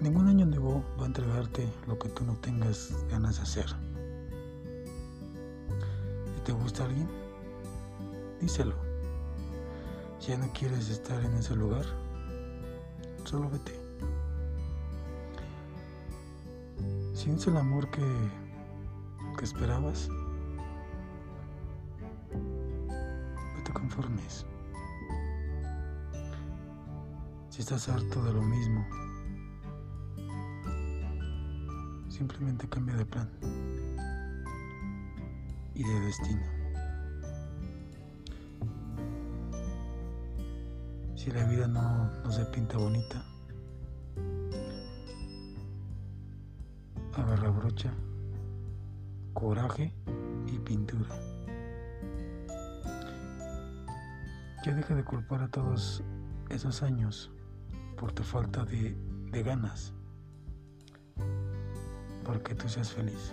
Ningún año nuevo va a entregarte lo que tú no tengas ganas de hacer. Si te gusta alguien, díselo. Si ya no quieres estar en ese lugar, solo vete. Si no es el amor que, que esperabas, no te conformes. Si estás harto de lo mismo, simplemente cambia de plan y de destino. Si la vida no, no se pinta bonita, agarra brocha, coraje y pintura. Ya deja de culpar a todos esos años por tu falta de, de ganas, porque tú seas feliz.